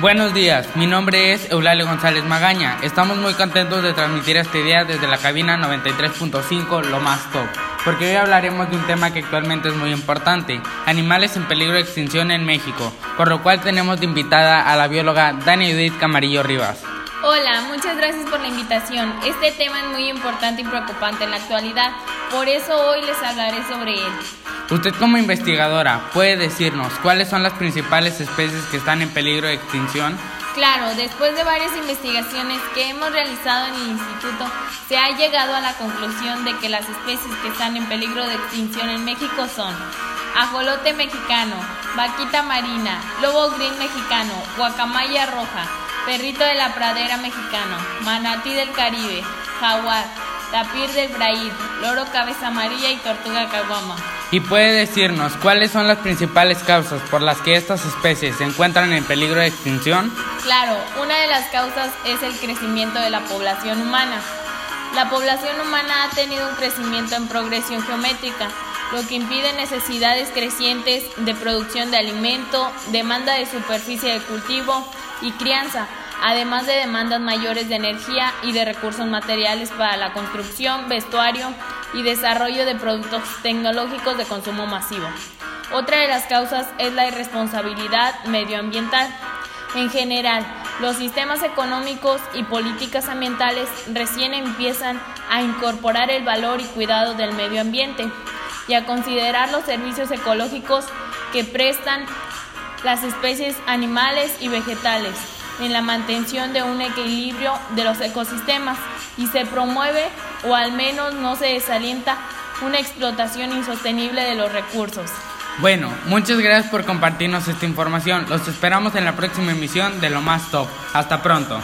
Buenos días, mi nombre es Eulalio González Magaña. Estamos muy contentos de transmitir este día desde la cabina 93.5 Lo Más Top, porque hoy hablaremos de un tema que actualmente es muy importante, animales en peligro de extinción en México, por lo cual tenemos de invitada a la bióloga Dani Judith Camarillo Rivas. Hola, muchas gracias por la invitación. Este tema es muy importante y preocupante en la actualidad, por eso hoy les hablaré sobre él. Usted como investigadora, ¿puede decirnos cuáles son las principales especies que están en peligro de extinción? Claro, después de varias investigaciones que hemos realizado en el instituto, se ha llegado a la conclusión de que las especies que están en peligro de extinción en México son ajolote mexicano, vaquita marina, lobo green mexicano, guacamaya roja, perrito de la pradera mexicano, manatí del Caribe, jaguar, tapir del Brasil, loro cabeza amarilla y tortuga caguama. ¿Y puede decirnos cuáles son las principales causas por las que estas especies se encuentran en peligro de extinción? Claro, una de las causas es el crecimiento de la población humana. La población humana ha tenido un crecimiento en progresión geométrica, lo que impide necesidades crecientes de producción de alimento, demanda de superficie de cultivo y crianza, además de demandas mayores de energía y de recursos materiales para la construcción, vestuario y desarrollo de productos tecnológicos de consumo masivo. Otra de las causas es la irresponsabilidad medioambiental. En general, los sistemas económicos y políticas ambientales recién empiezan a incorporar el valor y cuidado del medio ambiente y a considerar los servicios ecológicos que prestan las especies animales y vegetales en la mantención de un equilibrio de los ecosistemas y se promueve o al menos no se desalienta una explotación insostenible de los recursos. Bueno, muchas gracias por compartirnos esta información. Los esperamos en la próxima emisión de Lo Más Top. Hasta pronto.